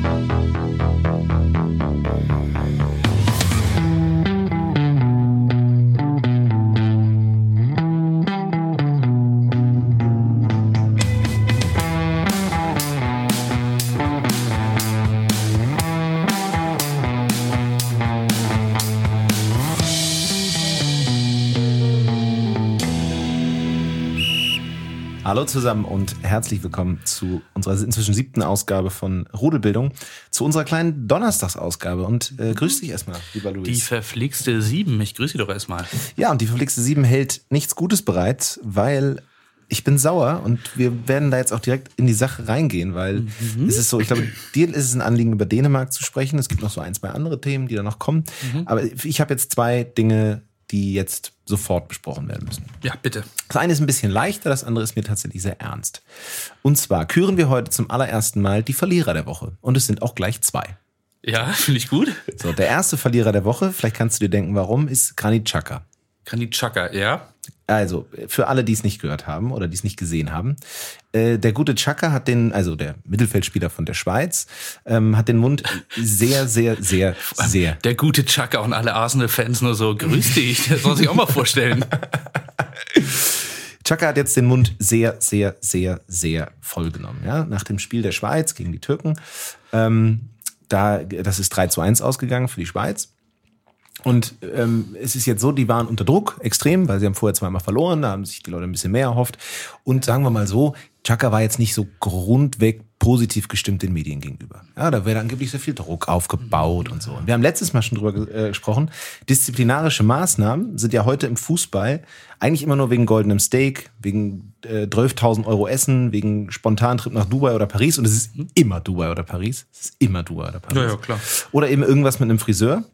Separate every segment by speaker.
Speaker 1: Thank you. Hallo zusammen und herzlich willkommen zu unserer inzwischen siebten Ausgabe von Rudelbildung, zu unserer kleinen Donnerstagsausgabe. Und äh, grüß dich erstmal, lieber Luis.
Speaker 2: Die verflixte Sieben, ich grüße dich doch erstmal.
Speaker 1: Ja, und die verflixte Sieben hält nichts Gutes bereit, weil ich bin sauer und wir werden da jetzt auch direkt in die Sache reingehen, weil mhm. es ist so, ich glaube, dir ist es ein Anliegen, über Dänemark zu sprechen. Es gibt noch so ein, zwei andere Themen, die da noch kommen. Mhm. Aber ich habe jetzt zwei Dinge die jetzt sofort besprochen werden müssen.
Speaker 2: Ja, bitte.
Speaker 1: Das eine ist ein bisschen leichter, das andere ist mir tatsächlich sehr ernst. Und zwar küren wir heute zum allerersten Mal die Verlierer der Woche. Und es sind auch gleich zwei.
Speaker 2: Ja, finde ich gut.
Speaker 1: So, der erste Verlierer der Woche, vielleicht kannst du dir denken, warum, ist Granit Xhaka.
Speaker 2: Granit Xhaka, ja.
Speaker 1: Also, für alle, die es nicht gehört haben oder die es nicht gesehen haben, äh, der gute Chaka hat den, also der Mittelfeldspieler von der Schweiz, ähm, hat den Mund sehr, sehr, sehr, sehr.
Speaker 2: Der gute Chaka und alle Arsenal-Fans nur so, grüß dich, das soll sich auch mal vorstellen.
Speaker 1: Chaka hat jetzt den Mund sehr, sehr, sehr, sehr voll genommen. Ja? Nach dem Spiel der Schweiz gegen die Türken. Ähm, da, das ist 3 zu 1 ausgegangen für die Schweiz. Und ähm, es ist jetzt so, die waren unter Druck extrem, weil sie haben vorher zweimal verloren, da haben sich die Leute ein bisschen mehr erhofft. Und sagen wir mal so, Chaka war jetzt nicht so grundweg positiv gestimmt den Medien gegenüber. Ja, da wäre angeblich sehr viel Druck aufgebaut und so. Und wir haben letztes Mal schon drüber äh, gesprochen. Disziplinarische Maßnahmen sind ja heute im Fußball eigentlich immer nur wegen goldenem Steak, wegen äh, 12.000 Euro Essen, wegen spontanen Trip nach Dubai oder Paris. Und es ist immer Dubai oder Paris. Es ist immer Dubai oder Paris.
Speaker 2: Ja, ja, klar.
Speaker 1: Oder eben irgendwas mit einem Friseur.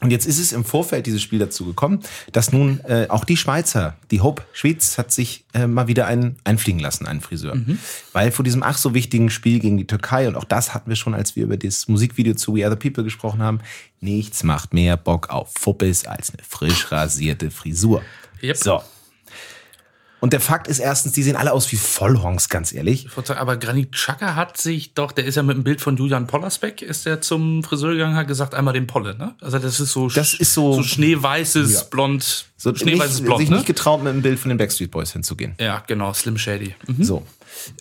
Speaker 1: Und jetzt ist es im Vorfeld dieses Spiel dazu gekommen, dass nun äh, auch die Schweizer, die Hope Schweiz, hat sich äh, mal wieder einen einfliegen lassen, einen Friseur. Mhm. Weil vor diesem ach so wichtigen Spiel gegen die Türkei, und auch das hatten wir schon, als wir über das Musikvideo zu We Are the People gesprochen haben, nichts macht mehr Bock auf Fuppes als eine frisch rasierte Frisur.
Speaker 2: Yep.
Speaker 1: So, und der Fakt ist erstens, die sehen alle aus wie Vollhongs, ganz ehrlich.
Speaker 2: Aber Granit Xhaka hat sich doch, der ist ja mit dem Bild von Julian Pollersbeck, ist der zum Friseur gegangen, hat gesagt, einmal den Polle, ne? Also das ist so,
Speaker 1: das ist so,
Speaker 2: so schneeweißes ja. Blond,
Speaker 1: so schneeweißes nicht, Blond, sich ne? nicht getraut, mit dem Bild von den Backstreet Boys hinzugehen.
Speaker 2: Ja, genau, Slim Shady.
Speaker 1: Mhm. So.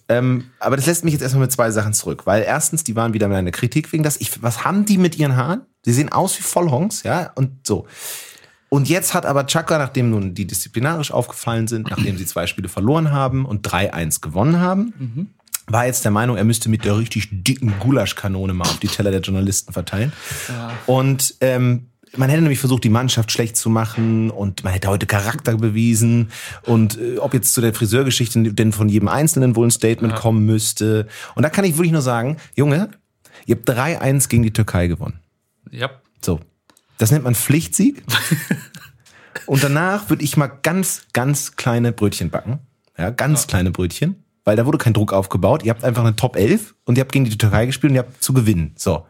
Speaker 1: Ähm, aber das lässt mich jetzt erstmal mit zwei Sachen zurück, weil erstens, die waren wieder meine Kritik wegen das. Ich, was haben die mit ihren Haaren? Die sehen aus wie Vollhongs, ja, und so. Und jetzt hat aber Chaka, nachdem nun die disziplinarisch aufgefallen sind, nachdem sie zwei Spiele verloren haben und 3-1 gewonnen haben, mhm. war jetzt der Meinung, er müsste mit der richtig dicken Gulaschkanone mal auf die Teller der Journalisten verteilen. Ja. Und ähm, man hätte nämlich versucht, die Mannschaft schlecht zu machen und man hätte heute Charakter bewiesen und äh, ob jetzt zu der Friseurgeschichte denn von jedem Einzelnen wohl ein Statement ja. kommen müsste. Und da kann ich wirklich nur sagen, Junge, ihr habt 3-1 gegen die Türkei gewonnen.
Speaker 2: Ja.
Speaker 1: So, das nennt man Pflichtsieg. Und danach würde ich mal ganz, ganz kleine Brötchen backen. Ja, ganz ja. kleine Brötchen. Weil da wurde kein Druck aufgebaut. Ihr habt einfach eine Top 11 und ihr habt gegen die Türkei gespielt und ihr habt zu gewinnen. So.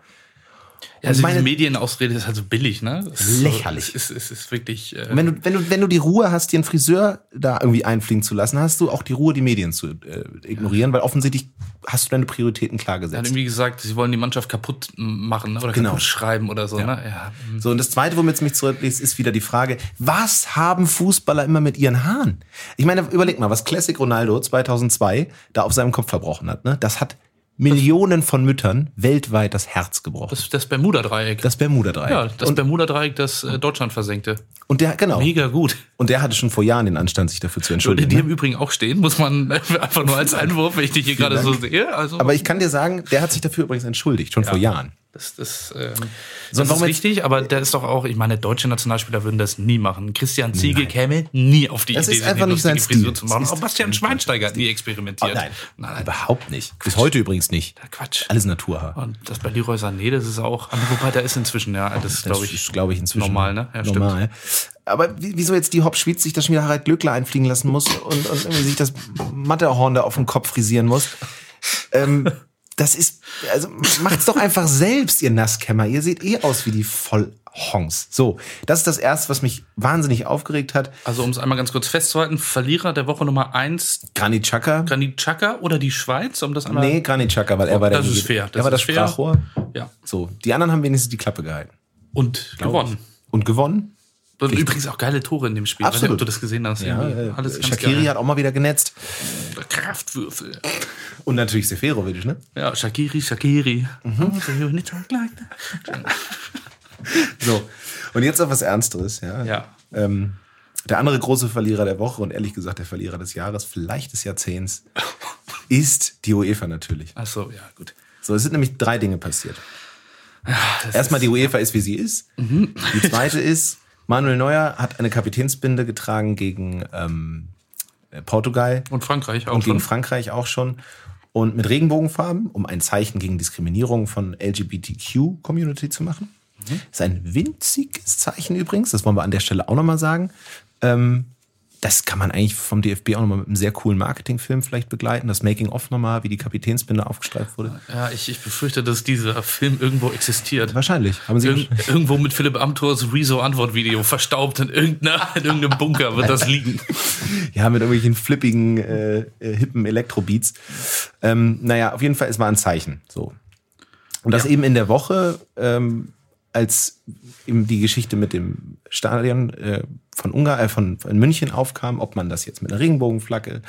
Speaker 2: Ja, also meine Medienausrede ist halt so billig, ne?
Speaker 1: lächerlich.
Speaker 2: So, es, ist, es ist wirklich.
Speaker 1: Äh wenn, du, wenn, du, wenn du die Ruhe hast, dir einen Friseur da irgendwie einfliegen zu lassen, hast du auch die Ruhe, die Medien zu äh, ignorieren, ja. weil offensichtlich hast du deine Prioritäten klar gesetzt. Er
Speaker 2: hat irgendwie gesagt, sie wollen die Mannschaft kaputt machen ne? oder genau. kaputt schreiben oder so. Ja. Ne? Ja.
Speaker 1: So, und das Zweite, womit es mich zurücklässt, ist wieder die Frage, was haben Fußballer immer mit ihren Haaren? Ich meine, überleg mal, was Classic Ronaldo 2002 da auf seinem Kopf verbrochen hat. Ne? Das hat Millionen von Müttern weltweit das Herz gebrochen.
Speaker 2: Das, das Bermuda-Dreieck.
Speaker 1: Das Bermuda-Dreieck.
Speaker 2: Ja, das Bermuda-Dreieck, das äh, Deutschland versenkte.
Speaker 1: Und der, genau.
Speaker 2: Mega gut.
Speaker 1: Und der hatte schon vor Jahren den Anstand, sich dafür zu entschuldigen.
Speaker 2: Die ne? im Übrigen auch stehen, muss man einfach nur als Einwurf, wenn ich dich hier gerade so sehe. Also.
Speaker 1: Aber ich kann dir sagen, der hat sich dafür übrigens entschuldigt, schon ja. vor Jahren.
Speaker 2: Das, das, ähm, so, das ist richtig, aber der ist doch auch, ich meine, deutsche Nationalspieler würden das nie machen. Christian Ziege nein. käme nie auf die
Speaker 1: das
Speaker 2: Idee,
Speaker 1: ist einfach nicht sein Stil.
Speaker 2: zu machen. Auch Bastian Schweinsteiger hat nie experimentiert.
Speaker 1: Oh, nein. nein. überhaupt nicht. Bis heute übrigens nicht.
Speaker 2: Quatsch.
Speaker 1: Alles Naturhaar.
Speaker 2: Und das bei Leroy Sané, das ist auch, wobei der ist inzwischen, ja, das glaube ich,
Speaker 1: glaube ich inzwischen
Speaker 2: normal, ne?
Speaker 1: Ja, normal. Aber wieso jetzt die Hop Schweiz sich das schon wieder Harald Glöckler einfliegen lassen muss und, und irgendwie sich das Matterhorn da auf den Kopf frisieren muss? ähm, das ist, also macht's doch einfach selbst, ihr Nasskämmer. Ihr seht eh aus wie die Hongs. So, das ist das erste, was mich wahnsinnig aufgeregt hat.
Speaker 2: Also um es einmal ganz kurz festzuhalten, Verlierer der Woche Nummer eins
Speaker 1: Granit Xhaka.
Speaker 2: Granit Xhaka oder die Schweiz, um das einmal.
Speaker 1: Nee, Granit Xhaka, weil er war der
Speaker 2: das ist fair, das
Speaker 1: er war das
Speaker 2: fair.
Speaker 1: Sprachrohr.
Speaker 2: Ja.
Speaker 1: So, die anderen haben wenigstens die Klappe gehalten.
Speaker 2: Und gewonnen.
Speaker 1: Und gewonnen.
Speaker 2: Und übrigens auch geile Tore in dem Spiel.
Speaker 1: Absolut.
Speaker 2: Nicht, ob du das gesehen hast.
Speaker 1: Ja, äh,
Speaker 2: Alles
Speaker 1: Shakiri
Speaker 2: geil.
Speaker 1: hat auch mal wieder genetzt.
Speaker 2: Kraftwürfel.
Speaker 1: Und natürlich Seferovic, ne?
Speaker 2: Ja, Shakiri, Shakiri.
Speaker 1: Mhm.
Speaker 2: So.
Speaker 1: Und jetzt auf was Ernsteres, ja.
Speaker 2: Ja.
Speaker 1: Ähm, der andere große Verlierer der Woche und ehrlich gesagt der Verlierer des Jahres, vielleicht des Jahrzehnts, ist die UEFA natürlich.
Speaker 2: Ach so, ja, gut.
Speaker 1: So, es sind nämlich drei Dinge passiert.
Speaker 2: Das
Speaker 1: Erstmal die UEFA ist, wie sie ist.
Speaker 2: Mhm.
Speaker 1: Die zweite ist, Manuel Neuer hat eine Kapitänsbinde getragen gegen ähm, Portugal
Speaker 2: Und Frankreich auch
Speaker 1: und gegen
Speaker 2: schon.
Speaker 1: Frankreich auch schon. Und mit Regenbogenfarben, um ein Zeichen gegen Diskriminierung von LGBTQ-Community zu machen.
Speaker 2: Mhm.
Speaker 1: Ist ein winziges Zeichen übrigens, das wollen wir an der Stelle auch nochmal sagen. Ähm, das kann man eigentlich vom DFB auch nochmal mit einem sehr coolen Marketingfilm vielleicht begleiten. Das Making-of nochmal, wie die Kapitänsbinde aufgestreift wurde.
Speaker 2: Ja, ich, ich befürchte, dass dieser Film irgendwo existiert.
Speaker 1: Wahrscheinlich. Haben Sie
Speaker 2: Irgend, irgendwo mit Philipp Amthors Rezo-Antwortvideo verstaubt in, irgendeiner, in irgendeinem Bunker wird das liegen.
Speaker 1: Ja, mit irgendwelchen flippigen, äh, äh, hippen Elektrobeats. Ähm, naja, auf jeden Fall, es war ein Zeichen. So. Und das
Speaker 2: Ja.
Speaker 1: eben in der Woche, ähm, als eben die Geschichte mit dem Stadion äh, von Ungarn, äh, von, von München aufkam, ob man das jetzt mit einer Regenbogenflagge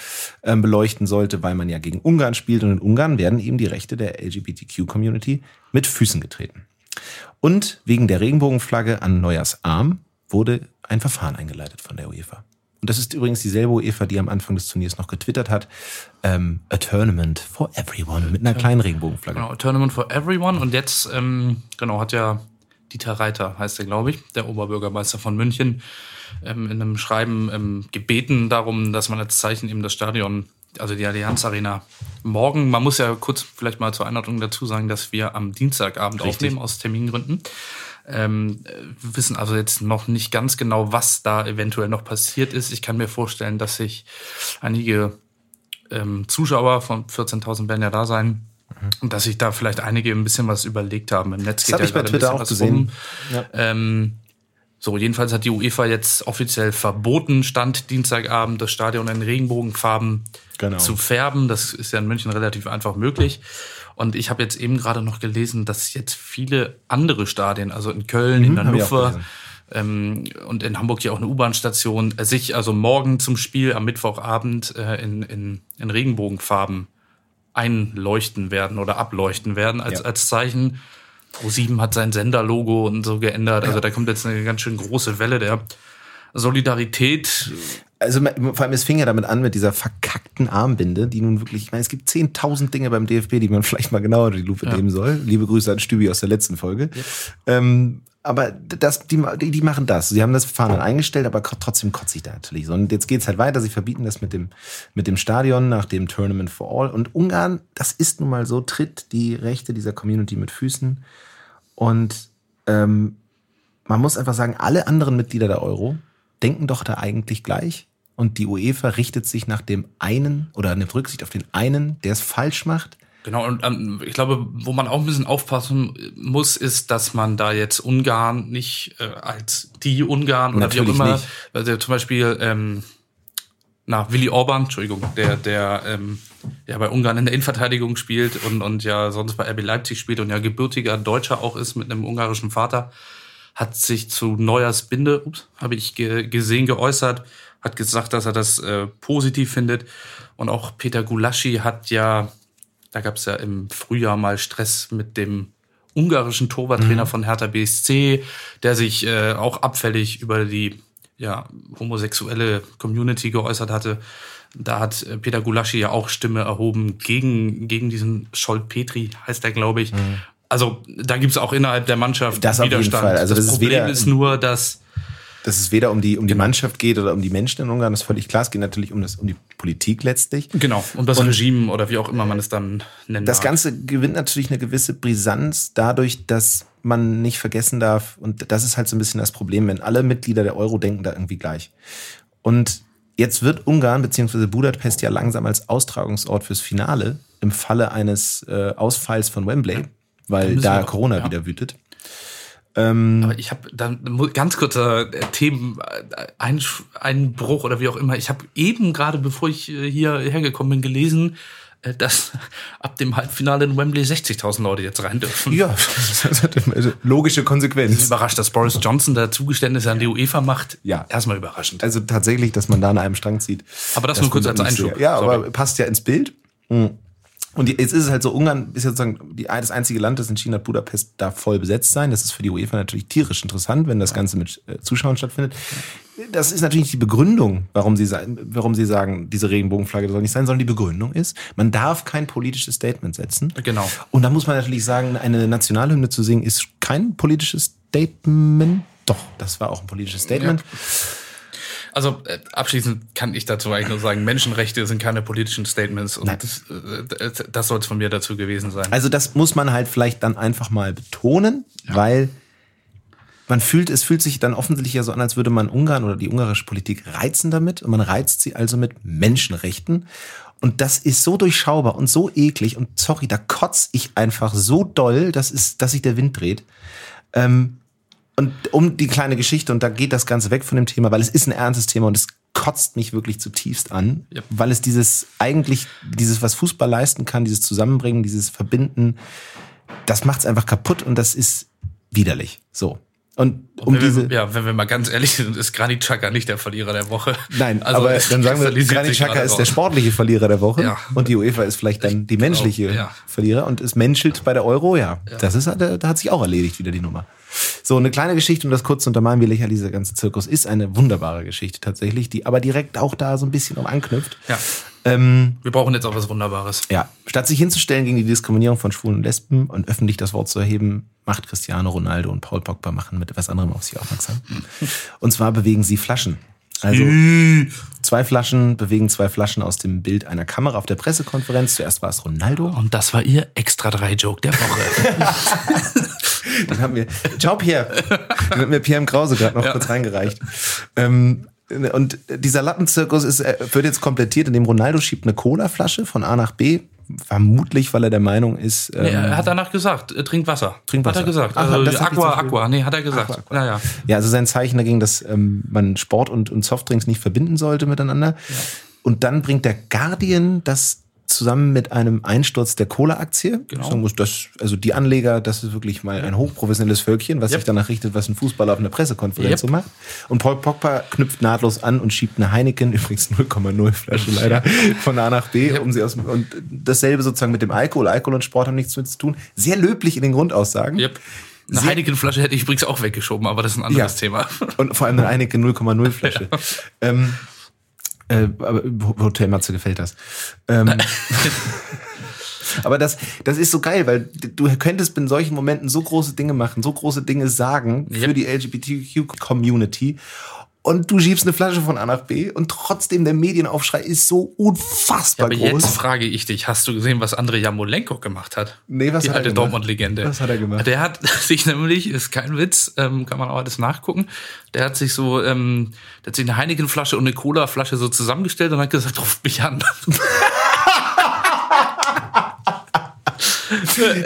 Speaker 1: ähm, beleuchten sollte, weil man ja gegen Ungarn spielt. Und in Ungarn werden eben die Rechte der LGBTQ-Community mit Füßen getreten. Und wegen der Regenbogenflagge an Neujahrsarm wurde ein Verfahren eingeleitet von der UEFA. Und das ist übrigens dieselbe UEFA, die am Anfang des Turniers noch getwittert hat. Ähm, a tournament for everyone mit einer kleinen Regenbogenflagge.
Speaker 2: Genau, Tournament for Everyone. Und jetzt, ähm, genau, hat ja Dieter Reiter, heißt er, glaube ich, der Oberbürgermeister von München, ähm, in einem Schreiben ähm, gebeten darum, dass man als Zeichen eben das Stadion, also die Allianz Arena, morgen, man muss ja kurz vielleicht mal zur Einordnung dazu sagen, dass wir am Dienstagabend
Speaker 1: Richtig.
Speaker 2: aufnehmen aus Termingründen. Ähm, äh, wir wissen also jetzt noch nicht ganz genau, was da eventuell noch passiert ist. Ich kann mir vorstellen, dass sich einige ähm, Zuschauer von 14.000 werden ja da sein. Und dass sich da vielleicht einige ein bisschen was überlegt haben. Im Netz.
Speaker 1: Das habe ich bei Twitter auch gesehen. Ja.
Speaker 2: Ähm, so, jedenfalls hat die UEFA jetzt offiziell verboten, Stand Dienstagabend das Stadion in Regenbogenfarben
Speaker 1: Genau.
Speaker 2: zu färben. Das ist ja in München relativ einfach möglich. Und ich habe jetzt eben gerade noch gelesen, dass jetzt viele andere Stadien, also in Köln, in
Speaker 1: Mhm, auch
Speaker 2: Hannover ähm, und in Hamburg ja auch eine U-Bahn-Station, äh, sich also morgen zum Spiel am Mittwochabend äh, in, in, in Regenbogenfarben einleuchten werden oder ableuchten werden als,
Speaker 1: Ja.
Speaker 2: als Zeichen. Pro7 hat sein Senderlogo und so geändert. Also da kommt jetzt eine ganz schön große Welle der Solidarität.
Speaker 1: Also vor allem, es fing ja damit an mit dieser verkackten Armbinde, die nun wirklich, ich meine, es gibt 10.000 Dinge beim DFB, die man vielleicht mal genauer unter die Lupe nehmen soll. Liebe Grüße an Stübi aus der letzten Folge. Ähm, aber das, die, die, machen das. Sie haben das Verfahren dann eingestellt, aber trotzdem kotze ich da natürlich. Und jetzt geht's halt weiter. Sie verbieten das mit dem, mit dem Stadion nach dem Tournament for All. Und Ungarn, das ist nun mal so, tritt die Rechte dieser Community mit Füßen. Und ähm, man muss einfach sagen, alle anderen Mitglieder der Euro denken doch da eigentlich gleich. Und die UEFA richtet sich nach dem einen oder nimmt Rücksicht auf den einen, der es falsch macht.
Speaker 2: Genau, und ähm, ich glaube, wo man auch ein bisschen aufpassen muss, ist, dass man da jetzt Ungarn nicht äh, als die Ungarn oder wie
Speaker 1: Natürlich
Speaker 2: auch immer,
Speaker 1: nicht.
Speaker 2: also zum Beispiel, ähm, na, Willi Orban, Entschuldigung, der, der ähm, ja bei Ungarn in der Innenverteidigung spielt und, und ja sonst bei RB Leipzig spielt und ja gebürtiger Deutscher auch ist mit einem ungarischen Vater, hat sich zu Neuers Binde, ups, habe ich ge gesehen, geäußert, hat gesagt, dass er das äh, positiv findet. Und auch Peter Gulaschi hat ja, da gab es ja im Frühjahr mal Stress mit dem ungarischen Torwarttrainer von Hertha BSC, der sich äh, auch abfällig über die ja, homosexuelle Community geäußert hatte. Da hat äh, Peter Gulaschi ja auch Stimme erhoben gegen, gegen diesen Scholt Petri, heißt er, glaube ich. Also da gibt es auch innerhalb der Mannschaft
Speaker 1: Das auf jeden
Speaker 2: Widerstand.
Speaker 1: Fall. Also
Speaker 2: das,
Speaker 1: das ist
Speaker 2: Problem
Speaker 1: weder-
Speaker 2: ist nur, dass
Speaker 1: Dass es weder um die, um
Speaker 2: Genau.
Speaker 1: die Mannschaft geht oder um die Menschen in Ungarn, das ist völlig klar. Es geht natürlich um, das, um die Politik letztlich.
Speaker 2: genau um das Regime oder wie auch immer man es dann nennt.
Speaker 1: Das Ganze gewinnt natürlich eine gewisse Brisanz dadurch, dass man nicht vergessen darf, und das ist halt so ein bisschen das Problem, wenn alle Mitglieder der Euro denken da irgendwie gleich. Und jetzt wird Ungarn bzw. Budapest ja langsam als Austragungsort fürs Finale im Falle eines äh, Ausfalls von Wembley, weil da Corona
Speaker 2: ja.
Speaker 1: wieder wütet. Ähm,
Speaker 2: Aber ich habe dann ganz kurzer äh, Themeneinbruch oder wie auch immer. Ich habe eben gerade, bevor ich äh, hier hergekommen bin, gelesen, äh, dass ab dem Halbfinale in Wembley 60.000 Leute jetzt rein dürfen.
Speaker 1: ja, das hat eine logische Konsequenz.
Speaker 2: Überrascht, dass Boris Johnson da Zugeständnisse an die UEFA macht.
Speaker 1: Ja.
Speaker 2: Erstmal überraschend.
Speaker 1: Also tatsächlich, dass man da an einem Strang zieht.
Speaker 2: Aber das nur kurz als Einschub.
Speaker 1: sehr. Ja,
Speaker 2: Sorry.
Speaker 1: aber passt ja ins Bild. Hm. Und jetzt ist es halt so, Ungarn ist jetzt sozusagen die, das einzige Land, das in China Budapest da voll besetzt sein. Das ist für die UEFA natürlich tierisch interessant, wenn das Ganze mit äh, Zuschauern stattfindet. Das ist natürlich nicht die Begründung, warum sie, warum sie sagen, diese Regenbogenflagge soll nicht sein, sondern die Begründung ist, man darf kein politisches Statement setzen.
Speaker 2: Genau.
Speaker 1: Und da muss man natürlich sagen, eine Nationalhymne zu singen ist kein politisches Statement. Doch, das war auch ein politisches Statement.
Speaker 2: Also äh, abschließend kann ich dazu eigentlich nur sagen, Menschenrechte sind keine politischen Statements und das, äh, das soll es von mir dazu gewesen sein.
Speaker 1: Also das muss man halt vielleicht dann einfach mal betonen, weil man fühlt, es fühlt sich dann offensichtlich ja so an, als würde man Ungarn oder die ungarische Politik reizen damit und man reizt sie also mit Menschenrechten. Und das ist so durchschaubar und so eklig und sorry, da kotz ich einfach so doll, dass, ist, dass sich der Wind dreht. Ähm, und um die kleine Geschichte, und da geht das Ganze weg von dem Thema, weil es ist ein ernstes Thema und es kotzt mich wirklich zutiefst an,
Speaker 2: Yep.
Speaker 1: weil es dieses eigentlich, dieses, was Fußball leisten kann, dieses Zusammenbringen, dieses Verbinden, das macht es einfach kaputt und das ist widerlich. So. Und um
Speaker 2: wenn
Speaker 1: diese.
Speaker 2: wir, ja, wenn wir mal ganz ehrlich sind, ist Granit Xhaka nicht der Verlierer der Woche.
Speaker 1: Nein,
Speaker 2: Also,
Speaker 1: aber dann sagen wir, Granit
Speaker 2: gerade
Speaker 1: ist der sportliche Verlierer der Woche
Speaker 2: Ja.
Speaker 1: und die UEFA ist vielleicht dann die menschliche
Speaker 2: ja.
Speaker 1: Verlierer und es menschelt bei der Euro, ja. Das ist, da, da hat sich auch erledigt wieder die Nummer. So, eine kleine Geschichte, um das kurz zu untermalen, wie lächerlich dieser ganze Zirkus ist, eine wunderbare Geschichte tatsächlich, die aber direkt auch da so ein bisschen um anknüpft.
Speaker 2: Ja.
Speaker 1: Ähm,
Speaker 2: Wir brauchen jetzt auch was Wunderbares.
Speaker 1: ja, statt sich hinzustellen gegen die Diskriminierung von Schwulen und Lesben und öffentlich das Wort zu erheben, macht Cristiano Ronaldo und Paul Pogba machen mit etwas anderem auf sich aufmerksam. Und zwar bewegen sie Flaschen. Also zwei Flaschen bewegen zwei Flaschen aus dem Bild einer Kamera auf der Pressekonferenz. Zuerst war es Ronaldo.
Speaker 2: Und das war ihr extra drei Joke der Woche.
Speaker 1: Dann haben wir, ciao Pierre. Den hat mir Pierre im Krause gerade noch kurz reingereicht. Ähm, und dieser Lappenzirkus ist, äh, wird jetzt komplettiert, indem Ronaldo schiebt eine Colaflasche von A nach B. Vermutlich, weil er der Meinung ist, ähm,
Speaker 2: nee, er hat danach gesagt, äh, trink Wasser.
Speaker 1: Trink Wasser.
Speaker 2: Hat er gesagt.
Speaker 1: Ach,
Speaker 2: also, Aqua, Aqua. Nee, hat er gesagt.
Speaker 1: Aqua, Aqua.
Speaker 2: Naja.
Speaker 1: Ja, also sein Zeichen dagegen, dass ähm, man Sport und, und Softdrinks nicht verbinden sollte miteinander. Und dann bringt der Guardian das zusammen mit einem Einsturz der Cola-Aktie.
Speaker 2: Genau.
Speaker 1: Ich sagen muss, das, also die Anleger, das ist wirklich mal ein hochprofessionelles Völkchen, was
Speaker 2: Yep.
Speaker 1: sich danach richtet, was ein Fußballer auf einer Pressekonferenz
Speaker 2: Yep.
Speaker 1: so macht. Und Paul Pogba knüpft nahtlos an und schiebt eine Heineken, übrigens 0,0 Flasche leider, von A nach B, um sie aus dem, und dasselbe sozusagen mit dem Alkohol. Alkohol und Sport haben nichts mit zu tun. Sehr löblich in den Grundaussagen.
Speaker 2: Yep. Eine Heineken-Flasche hätte ich übrigens auch weggeschoben, aber das ist ein anderes
Speaker 1: Ja.
Speaker 2: Thema.
Speaker 1: Und vor allem eine Heineken 0,0 Flasche. Ähm, äh, aber Hotel Matze gefällt das. Ähm, aber das, das ist so geil, weil du könntest in solchen Momenten so große Dinge machen, so große Dinge sagen für
Speaker 2: Yep.
Speaker 1: die LGBTQ-Community. Und du schiebst eine Flasche von A nach B und trotzdem der Medienaufschrei ist so unfassbar
Speaker 2: Aber
Speaker 1: groß.
Speaker 2: jetzt frage ich dich, hast du gesehen, was Andrei Jamolenko gemacht hat?
Speaker 1: Nee, was
Speaker 2: Die
Speaker 1: hat er
Speaker 2: alte
Speaker 1: gemacht?
Speaker 2: Dortmund-Legende.
Speaker 1: Was hat er gemacht?
Speaker 2: Der hat sich nämlich, ist kein Witz, ähm, kann man auch alles nachgucken, der hat sich so, ähm, der hat sich eine Heineken-Flasche und eine Cola-Flasche so zusammengestellt und hat gesagt, ruft mich an.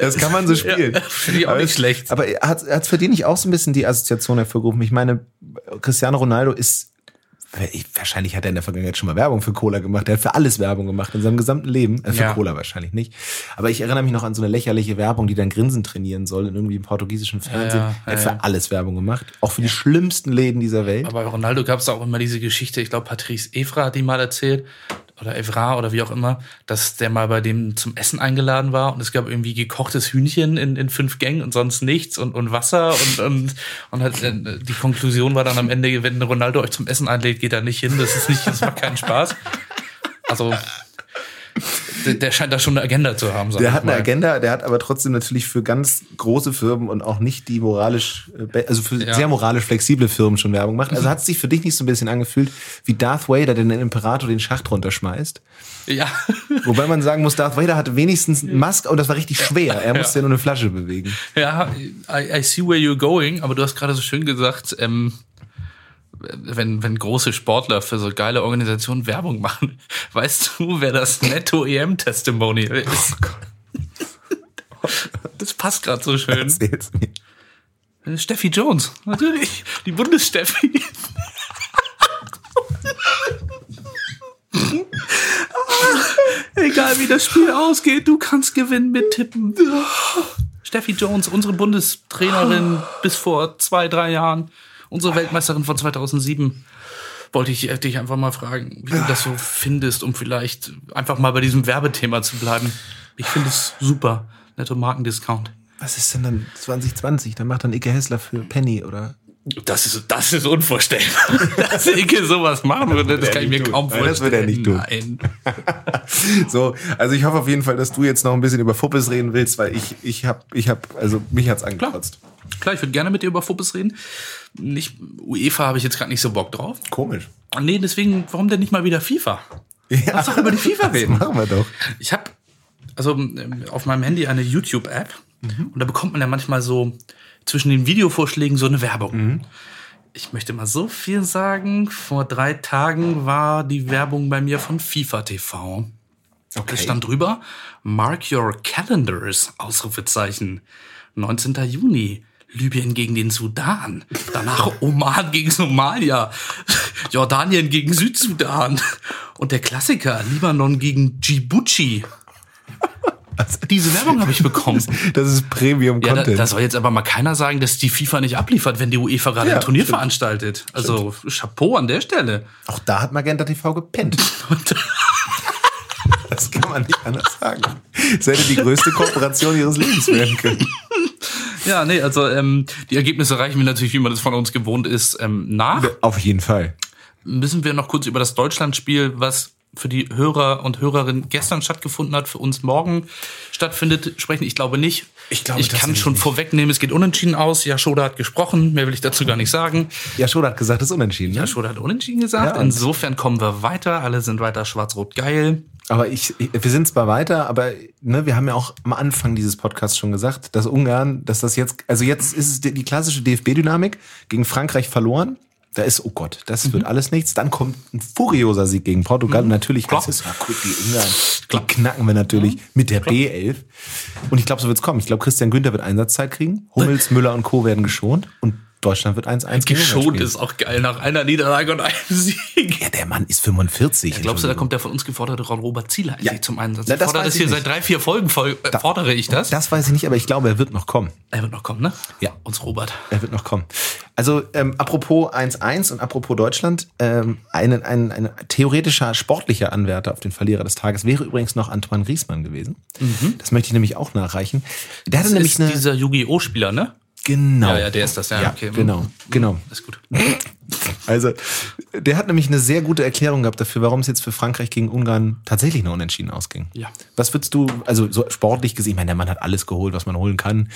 Speaker 1: Das kann man so spielen.
Speaker 2: Ja, finde ich auch
Speaker 1: Aber
Speaker 2: nicht schlecht.
Speaker 1: Aber er hat es für dich nicht auch so ein bisschen die Assoziation hervorgerufen? Ich meine, Cristiano Ronaldo ist ich, wahrscheinlich hat er in der Vergangenheit schon mal Werbung für Cola gemacht. Er hat für alles Werbung gemacht in seinem gesamten Leben. Äh, für
Speaker 2: Ja.
Speaker 1: Cola wahrscheinlich nicht. Aber ich erinnere mich noch an so eine lächerliche Werbung, die dann Grinsen trainieren soll in irgendwie im portugiesischen Fernsehen.
Speaker 2: Ja,
Speaker 1: er hat
Speaker 2: ja,
Speaker 1: für
Speaker 2: ja.
Speaker 1: alles Werbung gemacht. Auch für die schlimmsten Läden dieser Welt.
Speaker 2: Aber bei Ronaldo gab es auch immer diese Geschichte, ich glaube, Patrice Evra hat die mal erzählt, oder Evra oder wie auch immer, dass der mal bei dem zum Essen eingeladen war und es gab irgendwie gekochtes Hühnchen in, in fünf Gängen und sonst nichts und, und Wasser und, und, und halt, äh, die Konklusion war dann am Ende, wenn Ronaldo euch zum Essen einlädt, geht er nicht hin, das ist nicht, das macht keinen Spaß. Also, der, der scheint da schon eine Agenda zu haben.
Speaker 1: Der hat eine. Agenda, der hat aber trotzdem natürlich für ganz große Firmen und auch nicht die moralisch, äh, also für
Speaker 2: Ja.
Speaker 1: sehr moralisch flexible Firmen schon Werbung gemacht. Also hat es sich für dich nicht so ein bisschen angefühlt wie Darth Vader, der den Imperator den Schacht runterschmeißt.
Speaker 2: Ja.
Speaker 1: Wobei man sagen muss, Darth Vader hatte wenigstens eine Maske und das war richtig schwer. Er musste ja nur eine Flasche bewegen.
Speaker 2: Ja, I, I see where you're going, aber du hast gerade so schön gesagt, ähm, wenn, wenn große Sportler für so geile Organisationen Werbung machen, weißt du, wer das Netto EM Testimonial ist? Das passt gerade so schön.
Speaker 1: Erzähl's mir.
Speaker 2: Äh, Steffi Jones, natürlich. Die Bundessteffi. Egal wie das Spiel ausgeht, du kannst gewinnen mit Tippen. Steffi Jones, unsere Bundestrainerin bis vor zwei, drei Jahren, unsere Weltmeisterin von 2007. Wollte ich dich einfach mal fragen, wie du das so findest, um vielleicht einfach mal bei diesem Werbethema zu bleiben. Ich finde es super. Netto Markendiscount.
Speaker 1: Was ist denn dann 2020? Dann macht dann Ike Hessler für Penny oder
Speaker 2: Das ist, das ist unvorstellbar, dass Icke sowas machen würde. Das
Speaker 1: er
Speaker 2: kann ich mir
Speaker 1: tun.
Speaker 2: kaum vorstellen.
Speaker 1: das wird er nicht tun.
Speaker 2: Nein.
Speaker 1: So, also ich hoffe auf jeden Fall, dass du jetzt noch ein bisschen über Fuppes reden willst, weil ich, ich hab, ich hab, also mich hat's angekotzt.
Speaker 2: Klar, ich würde gerne mit dir über Fuppes reden. Nicht, UEFA habe ich jetzt gerade nicht so Bock drauf.
Speaker 1: Komisch.
Speaker 2: Nee, deswegen, warum denn nicht mal wieder FIFA? Lass doch über die FIFA reden.
Speaker 1: machen wir doch.
Speaker 2: Ich habe also ähm, auf meinem Handy eine YouTube-App und da bekommt man ja manchmal so zwischen den Videovorschlägen so eine Werbung. Ich möchte mal so viel sagen. Vor drei Tagen war die Werbung bei mir von FIFA TV.
Speaker 1: Okay.
Speaker 2: Es stand drüber, Mark your calendars, Ausrufezeichen. 19. Juni, Libyen gegen den Sudan. Danach Oman gegen Somalia. Jordanien gegen Südsudan. Und der Klassiker, Libanon gegen Djibouti. Diese Werbung habe ich bekommen.
Speaker 1: Das ist
Speaker 2: Ja, da,
Speaker 1: Premium-Content.
Speaker 2: da soll jetzt aber mal keiner sagen, dass die FIFA nicht abliefert, wenn die UEFA gerade
Speaker 1: Ja,
Speaker 2: ein Turnier
Speaker 1: stimmt.
Speaker 2: veranstaltet. Also Chapeau an der Stelle.
Speaker 1: Auch da hat Magenta TV gepennt. Das kann man nicht anders sagen. Das hätte die größte Kooperation ihres Lebens werden können.
Speaker 2: ja, nee, also ähm, die Ergebnisse reichen wir natürlich, wie man das von uns gewohnt ist, ähm, nach.
Speaker 1: Auf jeden Fall.
Speaker 2: müssen wir noch kurz über das Deutschlandspiel, was für die Hörer und Hörerinnen gestern stattgefunden hat, für uns morgen stattfindet, sprechen. Ich glaube nicht.
Speaker 1: Ich glaube
Speaker 2: ich kann schon
Speaker 1: nicht.
Speaker 2: vorwegnehmen, es geht unentschieden aus. Ja, Schoda hat gesprochen, mehr will ich dazu gar nicht sagen.
Speaker 1: Ja, Schoda hat gesagt, das ist unentschieden.
Speaker 2: Ja,
Speaker 1: Ne?
Speaker 2: Schoda hat unentschieden gesagt.
Speaker 1: Ja,
Speaker 2: Insofern kommen wir weiter. Alle sind weiter schwarz-rot geil.
Speaker 1: Aber ich, ich, wir sind zwar weiter, aber ne, wir haben ja auch am Anfang dieses Podcasts schon gesagt, dass Ungarn, dass das jetzt, also jetzt ist es die, die klassische DFB-Dynamik gegen Frankreich verloren. Da ist, oh Gott, das
Speaker 2: Mhm.
Speaker 1: wird alles nichts. Dann kommt ein furioser Sieg gegen Portugal. Und natürlich heißt es, ja gut, die Ungarn, die knacken wir natürlich mit der B11. Und ich glaube, so wird's kommen. Ich glaube, Christian Günther wird Einsatzzeit kriegen. Hummels, Müller und Co. werden geschont. Und Deutschland wird 1-1 gegen Ungarn
Speaker 2: Geschont ist auch geil nach einer Niederlage und einem Sieg.
Speaker 1: Ja, der Mann ist 45.
Speaker 2: Glaubst du, da kommt der von uns geforderte Ron Robert Zieler
Speaker 1: Ja.
Speaker 2: zum Einsatz?
Speaker 1: Na, das
Speaker 2: fordere das hier
Speaker 1: ich
Speaker 2: seit drei, vier Folgen, fol- äh, fordere ich das.
Speaker 1: Das weiß ich nicht, aber ich glaube, er wird noch kommen.
Speaker 2: Er wird noch kommen, ne?
Speaker 1: Ja.
Speaker 2: Uns Robert.
Speaker 1: Er wird noch kommen. Also ähm, apropos 1-1 und apropos Deutschland, ähm, ein, ein, ein theoretischer sportlicher Anwärter auf den Verlierer des Tages wäre übrigens noch Antoine Griezmann gewesen. Das möchte ich nämlich auch nachreichen. Der hatte
Speaker 2: Das
Speaker 1: nämlich
Speaker 2: ist
Speaker 1: eine
Speaker 2: dieser Yu-Gi-Oh! Spieler, ne?
Speaker 1: Genau.
Speaker 2: Ja, ja, der ist das, ja.
Speaker 1: Ja,
Speaker 2: okay.
Speaker 1: genau, genau.
Speaker 2: Ist gut.
Speaker 1: Also der hat nämlich eine sehr gute Erklärung gehabt dafür, warum es jetzt für Frankreich gegen Ungarn tatsächlich noch unentschieden ausging.
Speaker 2: Ja.
Speaker 1: Was würdest du, also so sportlich gesehen, ich meine, der Mann hat alles geholt, was man holen kann.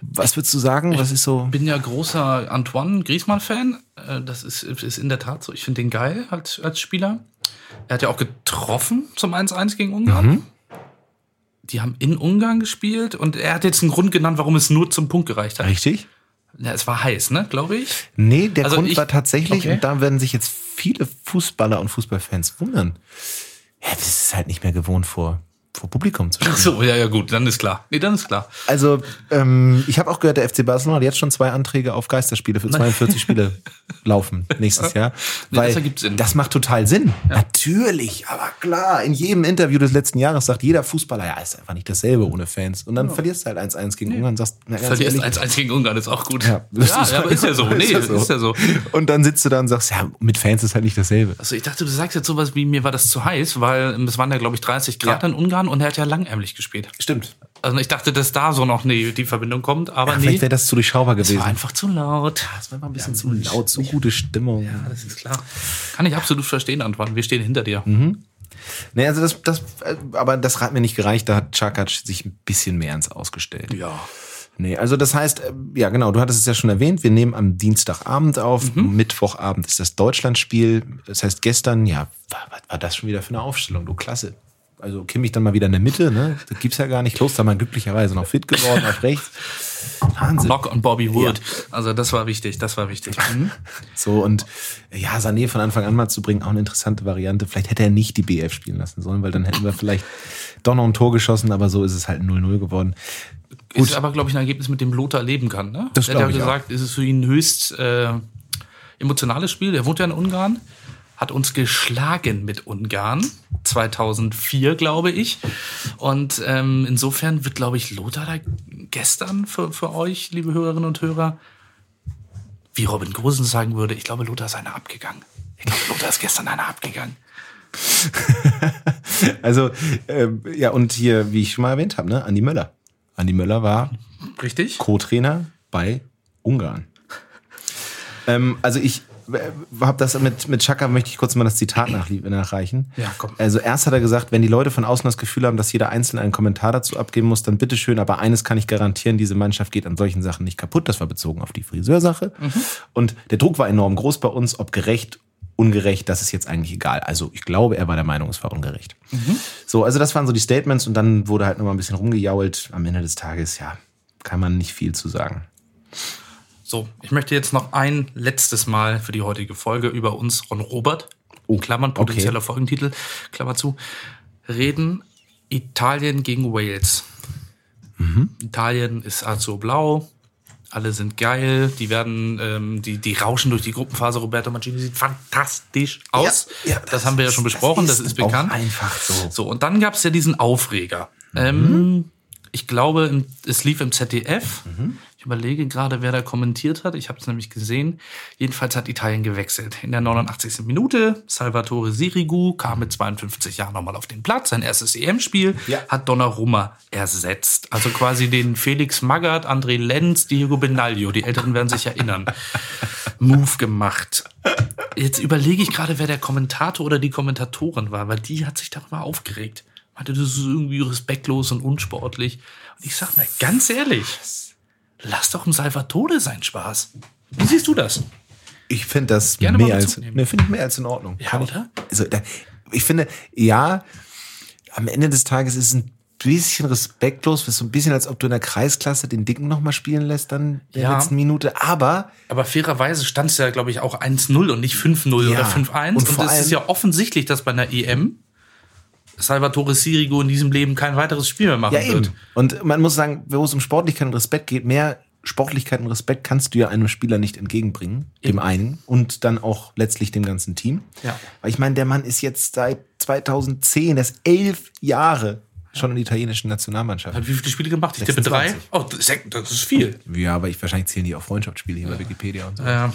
Speaker 1: Was würdest du sagen? Was ist so?
Speaker 2: bin ja großer Antoine Griezmann-Fan. Äh, Das ist, ist in der Tat so. Ich finde den geil als, als Spieler. Er hat ja auch getroffen zum 1-1 gegen Ungarn.
Speaker 1: Mhm.
Speaker 2: Die haben in Ungarn gespielt und er hat jetzt einen Grund genannt, warum es nur zum Punkt gereicht hat.
Speaker 1: Richtig?
Speaker 2: Ja, es war heiß, ne, glaube ich.
Speaker 1: Nee, der
Speaker 2: Also
Speaker 1: Grund
Speaker 2: ich-
Speaker 1: war tatsächlich,
Speaker 2: okay.
Speaker 1: und da werden sich jetzt viele Fußballer und Fußballfans wundern. Ja, das ist halt nicht mehr gewohnt vor, vor Publikum zu
Speaker 2: Ach
Speaker 1: spielen.
Speaker 2: so, ja, ja, gut, dann ist klar. Nee, dann ist klar.
Speaker 1: Also, ähm, ich habe auch gehört, der FC Barcelona hat jetzt schon zwei Anträge auf Geisterspiele für 42 Spiele laufen nächstes Jahr.
Speaker 2: Nee,
Speaker 1: Weil
Speaker 2: das ergibt Sinn.
Speaker 1: Das macht total Sinn. Natürlich, aber klar, in jedem Interview des letzten Jahres sagt jeder Fußballer, ja, ist einfach nicht dasselbe ohne Fans. Und dann verlierst du halt 1-1 gegen Ungarn und sagst, na,
Speaker 2: Verlierst
Speaker 1: ehrlich,
Speaker 2: 1-1 gegen Ungarn, ist auch gut.
Speaker 1: Ja,
Speaker 2: ja, ja aber ist ja so. Nee,
Speaker 1: Ist
Speaker 2: ist
Speaker 1: ja
Speaker 2: ja
Speaker 1: so.
Speaker 2: so.
Speaker 1: Und dann sitzt du da und sagst, ja, mit Fans ist halt nicht dasselbe.
Speaker 2: Also ich dachte, du sagst jetzt sowas wie, mir war das zu heiß, weil ähm, es waren ja, glaube ich, 30 Grad
Speaker 1: Ja.
Speaker 2: in Ungarn und er hat ja langärmlich gespielt.
Speaker 1: Stimmt.
Speaker 2: Also ich dachte, dass da so noch nee, die Verbindung kommt, aber
Speaker 1: Ja,
Speaker 2: nee,
Speaker 1: vielleicht wäre das zu durchschaubar
Speaker 2: es
Speaker 1: gewesen.
Speaker 2: war einfach zu laut.
Speaker 1: Das war mal ein bisschen zu laut, zu gute Stimmung.
Speaker 2: Ja, das ist klar. Kann ich absolut verstehen, Antoine. Wir stehen hinter dir.
Speaker 1: Nee, also das, das, äh, aber das hat mir nicht gereicht, da hat Chakac sich ein bisschen mehr ins Ausgestellt.
Speaker 2: Ja.
Speaker 1: Nee, also das heißt, äh, ja genau, du hattest es ja schon erwähnt, wir nehmen am Dienstagabend auf, Mittwochabend ist das Deutschlandspiel. Das heißt, gestern, ja, war, was war das schon wieder für eine Aufstellung? Du klasse. Also Kimmich dann mal wieder in der Mitte, ne? Das gibt's ja gar nicht. Klostermann glücklicherweise noch fit geworden auf rechts. Wahnsinn.
Speaker 2: Knock on Bobby Wood. Also das war wichtig, das war wichtig. Mhm.
Speaker 1: So, und ja, Sané von Anfang an mal zu bringen, auch eine interessante Variante. Vielleicht hätte er nicht die BF spielen lassen sollen, weil dann hätten wir vielleicht doch noch ein Tor geschossen, aber so ist es halt 0-0 geworden.
Speaker 2: Ist aber, glaube ich, ein Ergebnis, mit dem Lothar leben kann. Ne?
Speaker 1: Das
Speaker 2: er hat ja gesagt, ist es für ihn ein höchst äh, emotionales Spiel. Er wohnt ja in Ungarn, hat uns geschlagen mit Ungarn. 2004, glaube ich. Und ähm, insofern wird, glaube ich, Lothar da gestern für, für euch, liebe Hörerinnen und Hörer, wie Robin Gosens sagen würde, ich glaube, Lothar ist einer abgegangen. Ich glaube, Lothar ist gestern einer abgegangen.
Speaker 1: Also, ähm, ja, und hier, wie ich schon mal erwähnt habe, ne, Andi Möller. Andi Möller war
Speaker 2: Richtig?
Speaker 1: Co-Trainer bei Ungarn. ähm, also ich äh, habe das mit, mit Chaka, möchte ich kurz mal das Zitat nachreichen.
Speaker 2: Ja, komm.
Speaker 1: Also erst hat er gesagt, wenn die Leute von außen das Gefühl haben, dass jeder Einzelne einen Kommentar dazu abgeben muss, dann bitteschön, aber eines kann ich garantieren, diese Mannschaft geht an solchen Sachen nicht kaputt. Das war bezogen auf die Friseursache. Und der Druck war enorm groß bei uns, ob gerecht, ungerecht, das ist jetzt eigentlich egal. Also ich glaube, er war der Meinung, es war ungerecht. So, also das waren so die Statements und dann wurde halt nochmal ein bisschen rumgejault. Am Ende des Tages, ja, kann man nicht viel zu sagen.
Speaker 2: So, ich möchte jetzt noch ein letztes Mal für die heutige Folge über uns, Ron Robert,
Speaker 1: Oh,
Speaker 2: Klammern, potenzieller Folgentitel, Klammer zu, reden. Italien gegen Wales.
Speaker 1: Mhm.
Speaker 2: Italien ist azur-blau, alle sind geil, die werden, ähm, die, die rauschen durch die Gruppenphase. Roberto Mancini sieht fantastisch aus.
Speaker 1: Ja, ja,
Speaker 2: das, haben wir ja schon besprochen, das ist,
Speaker 1: auch
Speaker 2: bekannt.
Speaker 1: einfach so.
Speaker 2: So, und dann gab es ja diesen Aufreger. Ähm, ich glaube, es lief im ZDF. Ich überlege gerade, wer da kommentiert hat. Ich habe es nämlich gesehen. Jedenfalls hat Italien gewechselt. In der 89. Minute, Salvatore Sirigu kam mit 52 Jahren nochmal auf den Platz. Sein erstes EM-Spiel
Speaker 1: Ja.
Speaker 2: hat Donnarumma ersetzt. Also quasi den Felix Magath, André Lenz, Diego Benaglio. Die Älteren werden sich erinnern. Move gemacht. Jetzt überlege ich gerade, wer der Kommentator oder die Kommentatorin war, weil die hat sich darüber aufgeregt. Meinte, das ist irgendwie respektlos und unsportlich. Und ich sag mal, ganz ehrlich, lass doch dem Salvatore seinen Spaß. Wie siehst du das?
Speaker 1: Ich finde das
Speaker 2: Gerne
Speaker 1: mehr als, ne, finde ich mehr als in Ordnung.
Speaker 2: Ja,
Speaker 1: Kann ich-
Speaker 2: oder?
Speaker 1: Also, ich finde, ja, am Ende des Tages ist es ein bisschen respektlos, ist so ein bisschen, als ob du in der Kreisklasse den Dicken nochmal spielen lässt, dann in der
Speaker 2: Ja.
Speaker 1: letzten Minute. Aber
Speaker 2: Aber fairerweise stand es ja, glaube ich, auch 1-0 und nicht 5-0
Speaker 1: Ja.
Speaker 2: oder 5-1.
Speaker 1: Und
Speaker 2: Und, es ist ja offensichtlich, dass bei einer EM Salvatore Sirigu in diesem Leben kein weiteres Spiel mehr machen
Speaker 1: ja,
Speaker 2: wird.
Speaker 1: eben. Und man muss sagen, wo es um Sportlichkeit und Respekt geht, mehr Sportlichkeit und Respekt kannst du ja einem Spieler nicht entgegenbringen, dem einen und dann auch letztlich dem ganzen Team.
Speaker 2: Ja.
Speaker 1: Weil ich meine, der Mann ist jetzt seit 2010, der ist elf Jahre schon in der italienischen Nationalmannschaft.
Speaker 2: Hat wie viele Spiele gemacht? Ich tippe drei.
Speaker 1: 26.
Speaker 2: Oh, das ist, das viel.
Speaker 1: Ja, aber ich wahrscheinlich zählen die auch Freundschaftsspiele hier bei Wikipedia und so.
Speaker 2: Ja.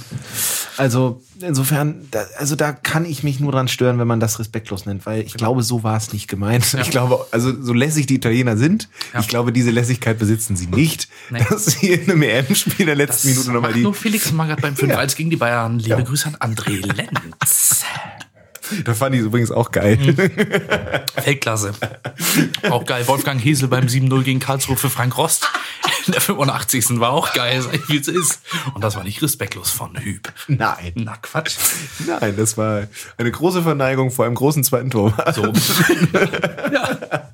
Speaker 1: Also insofern, da, also da kann ich mich nur dran stören, wenn man das respektlos nennt, weil ich glaube, so war es nicht gemeint. Ich glaube, also so lässig die Italiener sind,
Speaker 2: Ja.
Speaker 1: ich glaube, diese Lässigkeit besitzen sie nicht,
Speaker 2: Nee.
Speaker 1: dass sie in einem EM-Spiel der letzten Minute nochmal die.
Speaker 2: nur Felix Magath beim 5
Speaker 1: Ja.
Speaker 2: 1 gegen die Bayern. Liebe
Speaker 1: Ja.
Speaker 2: Grüße an André Lenz.
Speaker 1: Da fand ich es übrigens auch geil.
Speaker 2: Weltklasse. Auch geil. Wolfgang Hesel beim 7-0 gegen Karlsruhe für Frank Rost. In der 85. war auch geil, wie es ist. Und das war nicht respektlos von Hüb.
Speaker 1: Nein.
Speaker 2: Na Quatsch.
Speaker 1: Nein, das war eine große Verneigung vor einem großen zweiten Tor.
Speaker 2: So. ja.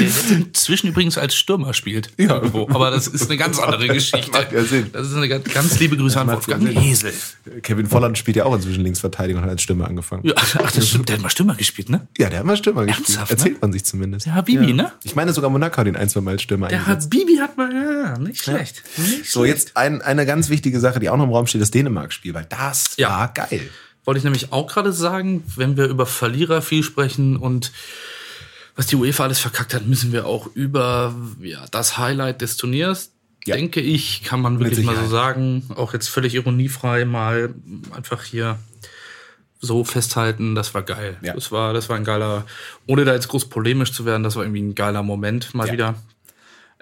Speaker 2: Der jetzt inzwischen übrigens als Stürmer spielt.
Speaker 1: Ja.
Speaker 2: Irgendwo. Aber das ist eine ganz andere Geschichte.
Speaker 1: Macht ja Sinn.
Speaker 2: Das ist eine ganz, ganz liebe Grüße an
Speaker 1: ja
Speaker 2: Wolfgang. Hesel.
Speaker 1: Kevin Volland spielt ja auch inzwischen Linksverteidiger und hat als Stürmer angefangen.
Speaker 2: Ja, ach, das stimmt. Der hat mal Stürmer gespielt, ne?
Speaker 1: Ja, der hat mal Stürmer gespielt.
Speaker 2: Ernsthaft, ne?
Speaker 1: Erzählt man sich zumindest.
Speaker 2: Der Habibi, ne?
Speaker 1: Ich meine sogar Monaco hat den ein, zwei Mal als Stürmer
Speaker 2: Der
Speaker 1: eingesetzt.
Speaker 2: Habibi hat mal, ja, nicht schlecht. Nicht
Speaker 1: So,
Speaker 2: schlecht.
Speaker 1: jetzt ein, eine ganz wichtige Sache, die auch noch im Raum steht, das Dänemark-Spiel, weil das
Speaker 2: Ja.
Speaker 1: war geil.
Speaker 2: Wollte ich nämlich auch gerade sagen, wenn wir über Verlierer viel sprechen und was die UEFA alles verkackt hat, müssen wir auch über ja, das Highlight des Turniers,
Speaker 1: Ja.
Speaker 2: denke ich, kann man wirklich mal so sagen, auch jetzt völlig ironiefrei mal einfach hier so festhalten, das war geil.
Speaker 1: Ja.
Speaker 2: Das war das war ein geiler, ohne da jetzt groß polemisch zu werden, das war irgendwie ein geiler Moment mal
Speaker 1: Ja.
Speaker 2: wieder.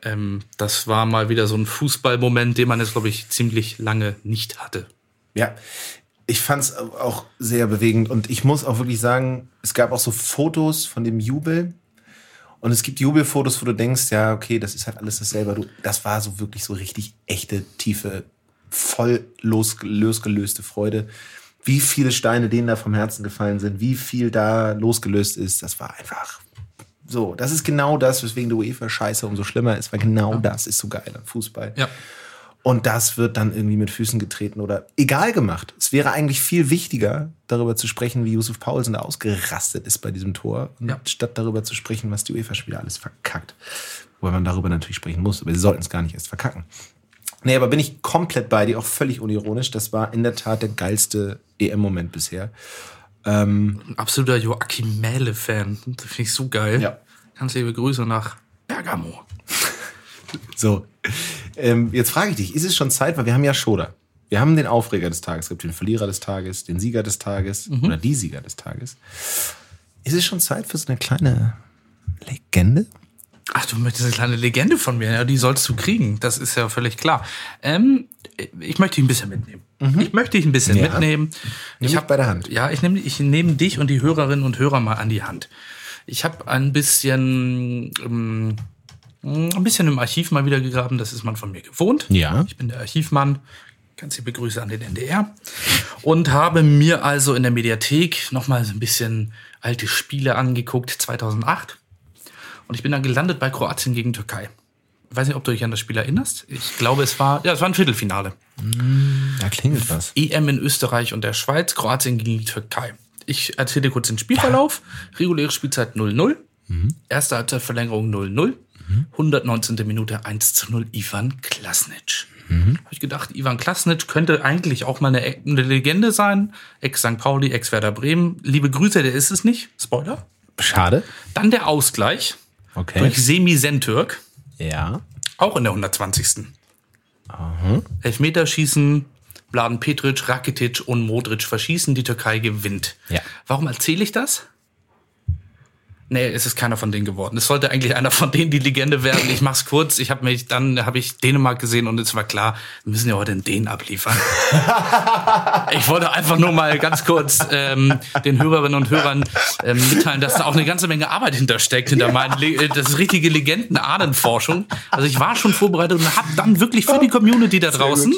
Speaker 2: Ähm, das war mal wieder so ein Fußballmoment, den man jetzt glaube ich ziemlich lange nicht hatte.
Speaker 1: Ja, ich fand es auch sehr bewegend und ich muss auch wirklich sagen, es gab auch so Fotos von dem Jubel und es gibt Jubelfotos, wo du denkst, ja, okay, das ist halt alles dasselbe. Du, das war so wirklich so richtig echte, tiefe, voll los, losgelöste Freude. Wie viele Steine denen da vom Herzen gefallen sind, wie viel da losgelöst ist, das war einfach So, das ist genau das, weswegen die UEFA scheiße umso schlimmer ist, weil genau das ist so geil an Fußball.
Speaker 2: Ja.
Speaker 1: Und das wird dann irgendwie mit Füßen getreten oder egal gemacht. Es wäre eigentlich viel wichtiger, darüber zu sprechen, wie Yusuf Paulsen da ausgerastet ist bei diesem Tor,
Speaker 2: Ja.
Speaker 1: statt darüber zu sprechen, was die UEFA-Spieler alles verkackt. Wobei man darüber natürlich sprechen muss, aber sie sollten es gar nicht erst verkacken. Nee, aber bin ich komplett bei dir, auch völlig unironisch. Das war in der Tat der geilste EM-Moment bisher.
Speaker 2: Ein absoluter Joachim Mähle-Fan. Das finde ich so geil.
Speaker 1: Ja.
Speaker 2: Ganz liebe Grüße nach Bergamo.
Speaker 1: So, ähm, jetzt frage ich dich, ist es schon Zeit, weil wir haben ja Schoda. Wir haben den Aufreger des Tages, es gibt den Verlierer des Tages, den Sieger des Tages oder die Sieger des Tages. Ist es schon Zeit für so eine kleine Legende?
Speaker 2: Ach, du möchtest eine kleine Legende von mir. Ja, die sollst du kriegen. Das ist ja völlig klar. Ähm, ich möchte dich ein bisschen mitnehmen. Ich möchte dich ein bisschen
Speaker 1: Mhm. Ja.
Speaker 2: mitnehmen.
Speaker 1: Nimm mich bei der Hand.
Speaker 2: Ja, ich nehme ich nehme dich und die Hörerinnen und Hörer mal an die Hand. Ich habe ein bisschen ähm, ein bisschen im Archiv mal wieder gegraben. Das ist man von mir gewohnt.
Speaker 1: Ja.
Speaker 2: Ich bin der Archivmann. Ganz liebe Grüße an den NDR. Und habe mir also in der Mediathek nochmal so ein bisschen alte Spiele angeguckt, 2008. Und ich bin dann gelandet bei Kroatien gegen Türkei. Ich weiß nicht, ob du dich an das Spiel erinnerst. Ich glaube, es war, ja, es war ein Viertelfinale.
Speaker 1: Da klingelt was.
Speaker 2: EM in Österreich und der Schweiz, Kroatien gegen die Türkei. Ich erzähle dir kurz den Spielverlauf. Reguläre Spielzeit 0-0. Erste Halbzeitverlängerung 0-0. 119. Minute 1 zu 0 Ivan Klasnic. Habe ich gedacht, Ivan Klasnic könnte eigentlich auch mal eine, eine Legende sein. Ex-St. Pauli, Ex-Werder Bremen. Liebe Grüße, der ist es nicht. Spoiler.
Speaker 1: Schade.
Speaker 2: Dann der Ausgleich
Speaker 1: Okay.
Speaker 2: durch Semi Sentürk.
Speaker 1: Ja.
Speaker 2: Auch in der 120. Elfmeterschießen, Bladen Petric, Rakitic und Modric verschießen, die Türkei gewinnt.
Speaker 1: Ja.
Speaker 2: Warum erzähle ich das? Nee, es ist keiner von denen geworden. Es sollte eigentlich einer von denen die Legende werden. Ich mach's kurz. Ich habe mich dann habe ich Dänemark gesehen und es war klar, wir müssen ja heute den Dänen abliefern. ich wollte einfach nur mal ganz kurz ähm, den Hörerinnen und Hörern ähm, mitteilen, dass da auch eine ganze Menge Arbeit hintersteckt hinter meinen Le äh, das ist richtige Legenden-Ahnenforschung. Also ich war schon vorbereitet und habe dann wirklich für die Community da draußen,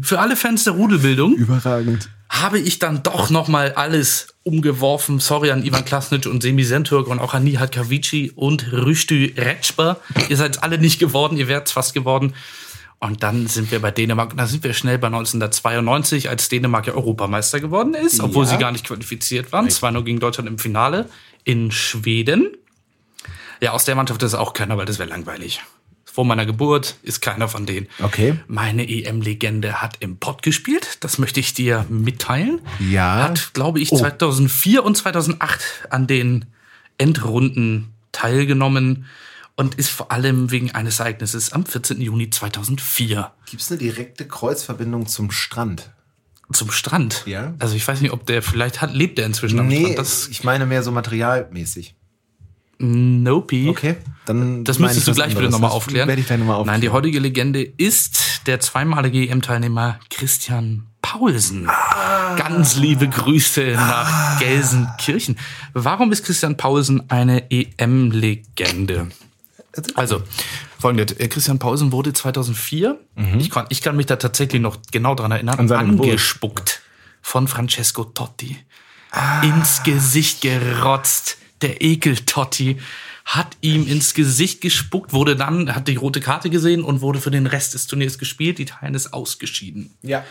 Speaker 2: für alle Fans der Rudelbildung,
Speaker 1: Überragend.
Speaker 2: Habe ich dann doch noch mal alles umgeworfen. Sorry an Ivan Klasnic und Semi Sentürk und auch an Nihat Kavici und Rüştü Retschber. Ihr seid alle nicht geworden, ihr wärt fast geworden. Und dann sind wir bei Dänemark, und da sind wir schnell bei 1992, als Dänemark ja Europameister geworden ist, obwohl
Speaker 1: Ja.
Speaker 2: sie gar nicht qualifiziert waren. 2-0 gegen Deutschland im Finale in Schweden. Ja, aus der Mannschaft ist auch keiner, weil das wäre langweilig. Vor meiner Geburt ist keiner von denen.
Speaker 1: Okay.
Speaker 2: Meine EM-Legende hat im Pott gespielt. Das möchte ich dir mitteilen.
Speaker 1: Ja.
Speaker 2: Hat, glaube ich,
Speaker 1: Oh.
Speaker 2: 2004 und 2008 an den Endrunden teilgenommen und ist vor allem wegen eines Ereignisses am 14. Juni 2004
Speaker 1: Gibt es eine direkte Kreuzverbindung zum Strand?
Speaker 2: zum Strand.
Speaker 1: Ja.
Speaker 2: Also ich weiß nicht, ob der vielleicht hat, lebt der inzwischen am
Speaker 1: Nee,
Speaker 2: Strand. Das
Speaker 1: ich meine mehr so materialmäßig.
Speaker 2: Nope.
Speaker 1: Okay, dann.
Speaker 2: Das müsstest
Speaker 1: ich
Speaker 2: du gleich bitte
Speaker 1: anderes.
Speaker 2: nochmal
Speaker 1: Das
Speaker 2: aufklären.
Speaker 1: Werde ich gleich nochmal aufklären.
Speaker 2: Nein, die heutige Legende ist der zweimalige EM-Teilnehmer Christian Paulsen.
Speaker 1: Ah.
Speaker 2: Ganz liebe Grüße nach Gelsenkirchen. Warum ist Christian Paulsen eine EM-Legende? Also, folgendes. äh, Christian Paulsen wurde 2004, ich, kann, ich kann mich da tatsächlich noch genau dran erinnern,
Speaker 1: Mhm. An
Speaker 2: angespuckt von Francesco Totti. Ins Gesicht gerotzt. Der Ekel Totti hat ihm ins Gesicht gespuckt, wurde dann, hat die rote Karte gesehen und wurde für den Rest des Turniers gespielt. Italien ist ausgeschieden.
Speaker 1: Ja.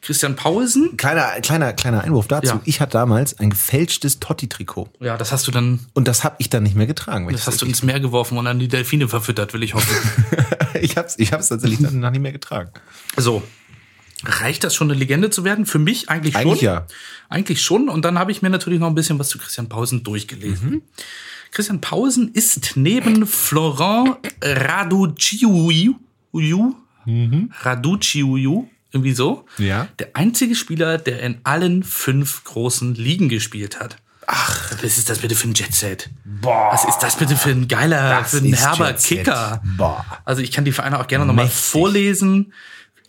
Speaker 2: Christian Paulsen,
Speaker 1: Kleiner, kleiner, kleiner Einwurf dazu.
Speaker 2: Ja.
Speaker 1: Ich hatte damals ein gefälschtes Totti-Trikot.
Speaker 2: ja, das hast du dann,
Speaker 1: Und das habe ich dann nicht mehr getragen.
Speaker 2: das hast du ins Meer geworfen und an die Delfine verfüttert, will ich hoffen.
Speaker 1: ich habe es ich hab's tatsächlich dann noch nicht mehr getragen.
Speaker 2: So. Reicht das schon, eine Legende zu werden? Für mich eigentlich schon.
Speaker 1: Eigentlich ja.
Speaker 2: Eigentlich schon. Und dann habe ich mir natürlich noch ein bisschen was zu Christian Pausen durchgelesen.
Speaker 1: Mhm.
Speaker 2: Christian Pausen ist neben Florent Raduciu, Raduciu, irgendwie so,
Speaker 1: Ja.
Speaker 2: der einzige Spieler, der in allen fünf großen Ligen gespielt hat. Ach, was ist das bitte für ein Jetset?
Speaker 1: Boah.
Speaker 2: Was ist das bitte für ein geiler,
Speaker 1: Das
Speaker 2: für ein herber. Kicker?
Speaker 1: Boah.
Speaker 2: Also ich kann die Vereine auch gerne nochmal vorlesen.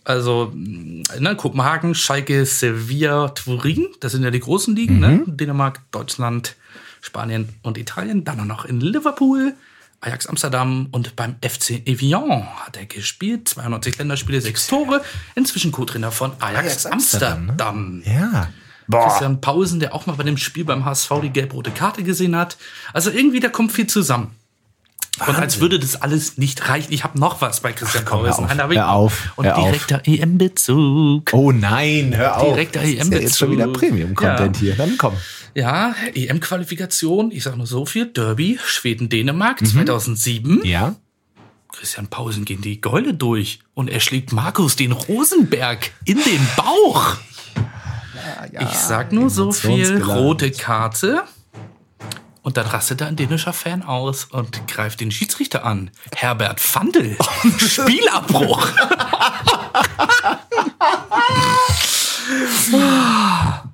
Speaker 2: Also ne, Kopenhagen, Schalke, Sevilla, Turin, das sind ja die großen Ligen,
Speaker 1: Mhm.
Speaker 2: ne? Dänemark, Deutschland, Spanien und Italien. Dann noch in Liverpool, Ajax Amsterdam und beim FC Evian hat er gespielt. 92 Länderspiele, sechs Tore. Inzwischen Co-Trainer von Ajax,
Speaker 1: Ajax Amsterdam,
Speaker 2: Amsterdam.
Speaker 1: ne? Ja. Boah.
Speaker 2: Christian Pausen, der auch mal bei dem Spiel beim HSV die gelb-rote Karte gesehen hat. Also irgendwie, da kommt viel zusammen. Und als würde das alles nicht reichen. Ich habe noch was bei Christian
Speaker 1: komm, hör
Speaker 2: Pausen.
Speaker 1: auf, hör auf,
Speaker 2: Und
Speaker 1: hör auf.
Speaker 2: direkter EM-Bezug.
Speaker 1: Oh nein, hör auf.
Speaker 2: Direkter
Speaker 1: Das ist ja
Speaker 2: EM-Bezug.
Speaker 1: jetzt schon wieder Premium-Content
Speaker 2: Ja.
Speaker 1: hier. Dann komm.
Speaker 2: Ja, EM-Qualifikation, ich sag nur so viel. Derby, Schweden-Dänemark 2007.
Speaker 1: Ja.
Speaker 2: Christian Pausen gehen die Gäule durch und er schlägt Markus den Rosenberg in den Bauch. ich sag nur so viel, rote Karte. Und dann rastet da ein dänischer Fan aus und greift den Schiedsrichter an. Herbert Fandel. Spielabbruch.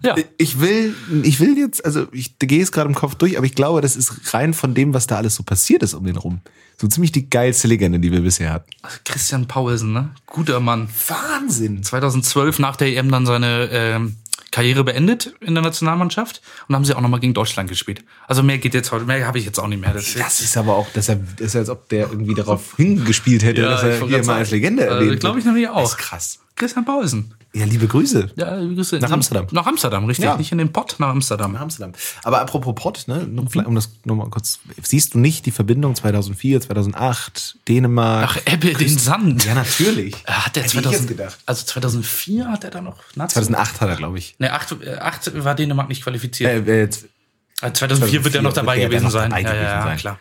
Speaker 2: ja.
Speaker 1: Ich will, ich will jetzt, also ich gehe es gerade im Kopf durch, aber ich glaube, das ist rein von dem, was da alles so passiert ist um den rum. So ziemlich die geilste Legende, die wir bisher hatten.
Speaker 2: Christian Paulsen, ne? Guter Mann.
Speaker 1: Wahnsinn.
Speaker 2: 2012 nach der EM dann seine ähm, Karriere beendet in der Nationalmannschaft und haben sie auch nochmal gegen Deutschland gespielt. Also mehr geht jetzt heute, mehr habe ich jetzt auch nicht mehr. Das,
Speaker 1: Das ist aber auch, dass er, das ist, als ob der irgendwie darauf hingespielt hätte,
Speaker 2: Ja,
Speaker 1: dass er hier mal als Legende
Speaker 2: Äh,
Speaker 1: erwähnt
Speaker 2: glaub
Speaker 1: wird.
Speaker 2: ich nämlich auch.
Speaker 1: Das ist krass.
Speaker 2: Christian Paulsen.
Speaker 1: Ja, liebe Grüße.
Speaker 2: Ja, wie Grüße.
Speaker 1: Nach Amsterdam.
Speaker 2: Nach Amsterdam, richtig.
Speaker 1: Ja.
Speaker 2: Nicht in den Pott, nach Amsterdam.
Speaker 1: Nach Amsterdam. Aber apropos Pott, ne, nur vielleicht, um das nochmal kurz, siehst du nicht die Verbindung 2004, 2008, Dänemark?
Speaker 2: Ach, Ebbe den Sand.
Speaker 1: ja, natürlich.
Speaker 2: Äh, Hat der
Speaker 1: Hätte ich
Speaker 2: 2000,
Speaker 1: jetzt gedacht.
Speaker 2: Also 2004 hat er da noch Nazi
Speaker 1: 2008 hat er, glaube ich.
Speaker 2: Ne, 8, äh, 8 war Dänemark nicht qualifiziert.
Speaker 1: Äh, äh, jetzt-
Speaker 2: Äh, 2004 wird er noch
Speaker 1: 2004
Speaker 2: dabei
Speaker 1: wird er
Speaker 2: gewesen
Speaker 1: noch
Speaker 2: sein.
Speaker 1: dabei
Speaker 2: ja,
Speaker 1: gewesen
Speaker 2: ja,
Speaker 1: sein.
Speaker 2: klar.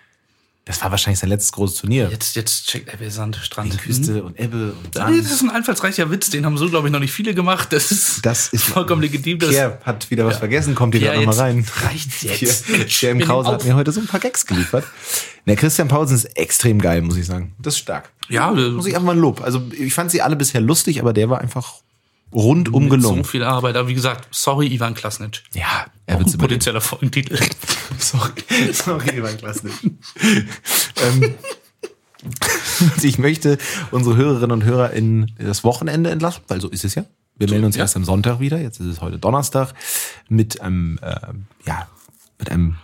Speaker 1: Das war wahrscheinlich sein letztes großes Turnier.
Speaker 2: Jetzt, jetzt checkt Ebbe Sand Strand.
Speaker 1: Küste und Ebbe und Sand.
Speaker 2: das ist ein einfallsreicher Witz, den haben so, glaube ich, noch nicht viele gemacht. Das ist,
Speaker 1: Das ist
Speaker 2: vollkommen legitim. Das,
Speaker 1: Pierre hat wieder was vergessen, kommt hier
Speaker 2: Ja,
Speaker 1: gerade nochmal rein.
Speaker 2: jetzt reicht's jetzt.
Speaker 1: Pierre, Krause hat mir heute so ein paar Gags geliefert. Der Christian Paulsen ist extrem geil, muss ich sagen. Das ist stark.
Speaker 2: Ja,
Speaker 1: Muss ich einfach mal ein Lob. Also ich fand sie alle bisher lustig, aber der war einfach rundum
Speaker 2: so
Speaker 1: gelungen.
Speaker 2: viel Arbeit. Aber wie gesagt, sorry, Ivan Klasnic.
Speaker 1: Ja, er wird
Speaker 2: potenzieller Folgentitel.
Speaker 1: Sorry, sorry, Ivan Klasnic. ähm, ich möchte unsere Hörerinnen und Hörer in das Wochenende entlassen, weil so ist es ja. Wir melden uns
Speaker 2: ja.
Speaker 1: erst am Sonntag wieder. Jetzt ist es heute Donnerstag mit einem, äh, ja, mit einem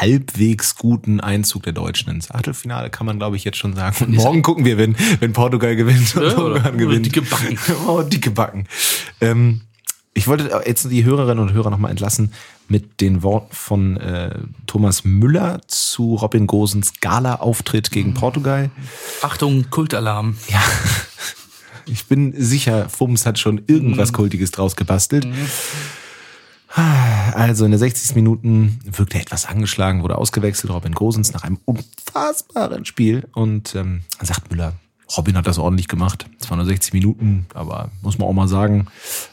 Speaker 1: halbwegs guten Einzug der Deutschen ins Achtelfinale, kann man glaube ich jetzt schon sagen. Und morgen gucken wir, wenn, wenn Portugal gewinnt und
Speaker 2: Ja, oder-
Speaker 1: gewinnt.
Speaker 2: dicke Backen.
Speaker 1: oh, dicke Backen. Ähm, ich wollte jetzt die Hörerinnen und Hörer nochmal entlassen mit den Worten von äh, Thomas Müller zu Robin Gosens Gala-Auftritt gegen Portugal.
Speaker 2: Achtung, Kultalarm.
Speaker 1: Ja, ich bin sicher, Fums hat schon irgendwas Kultiges draus gebastelt. Also in der 60. Minuten wirkte er etwas angeschlagen, wurde ausgewechselt, Robin Gosens nach einem unfassbaren Spiel. Und ähm, sagt Müller, Robin hat das ordentlich gemacht. Zwar nur 60 Minuten, aber muss man auch mal sagen,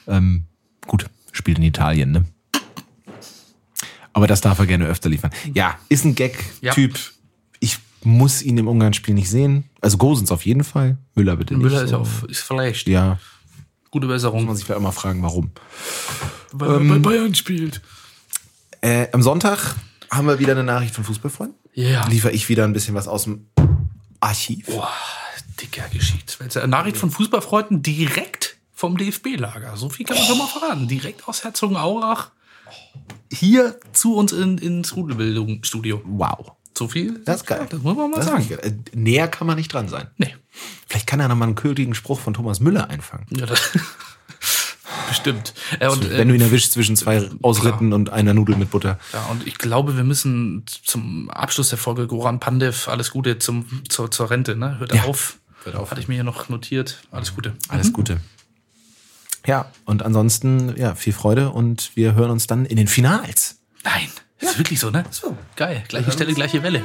Speaker 1: ähm, gut, spielt in Italien, ne? Aber das darf er gerne öfter liefern. Ja, ist ein Gag-Typ. Ich muss ihn im Ungarn-Spiel nicht sehen. Also Gosens auf jeden Fall. Müller bitte nicht.
Speaker 2: Müller ist auf, ist vielleicht.
Speaker 1: Ja,
Speaker 2: Gute
Speaker 1: muss
Speaker 2: Besserung.
Speaker 1: man sich vielleicht mal fragen, warum.
Speaker 2: Weil er bei Bayern spielt.
Speaker 1: Äh, am Sonntag haben wir wieder eine Nachricht von Fußballfreunden.
Speaker 2: Ja.
Speaker 1: Liefer ich wieder ein bisschen was aus dem Archiv.
Speaker 2: Boah, dicker Geschichtswälzer. Nachricht von Fußballfreunden direkt vom DFB-Lager. So viel kann man schon mal verraten. Direkt aus Herzogenaurach. Hier zu uns in, ins Rudelbildungsstudio.
Speaker 1: Wow.
Speaker 2: So viel?
Speaker 1: Das ist geil.
Speaker 2: Das muss man mal
Speaker 1: Das
Speaker 2: sagen.
Speaker 1: Äh, Näher kann man nicht dran sein.
Speaker 2: Nee.
Speaker 1: Vielleicht kann er noch mal einen kötigen Spruch von Thomas Müller einfangen.
Speaker 2: Ja, das Bestimmt. Äh, und,
Speaker 1: Wenn du ihn
Speaker 2: äh,
Speaker 1: erwischst zwischen zwei Ausritten und einer Nudel mit Butter.
Speaker 2: ja, und ich glaube, wir müssen zum Abschluss der Folge Goran Pandev, alles Gute zum, zur, zur Rente, ne? Hört
Speaker 1: Ja.
Speaker 2: auf.
Speaker 1: Hört auf.
Speaker 2: Hatte ich mir hier noch notiert. Alles Gute.
Speaker 1: Alles Gute. Ja, und ansonsten, ja, viel Freude und wir hören uns dann in den Finals.
Speaker 2: Nein. Ist wirklich so, ne? Geil. Gleiche Stelle, gleiche Welle.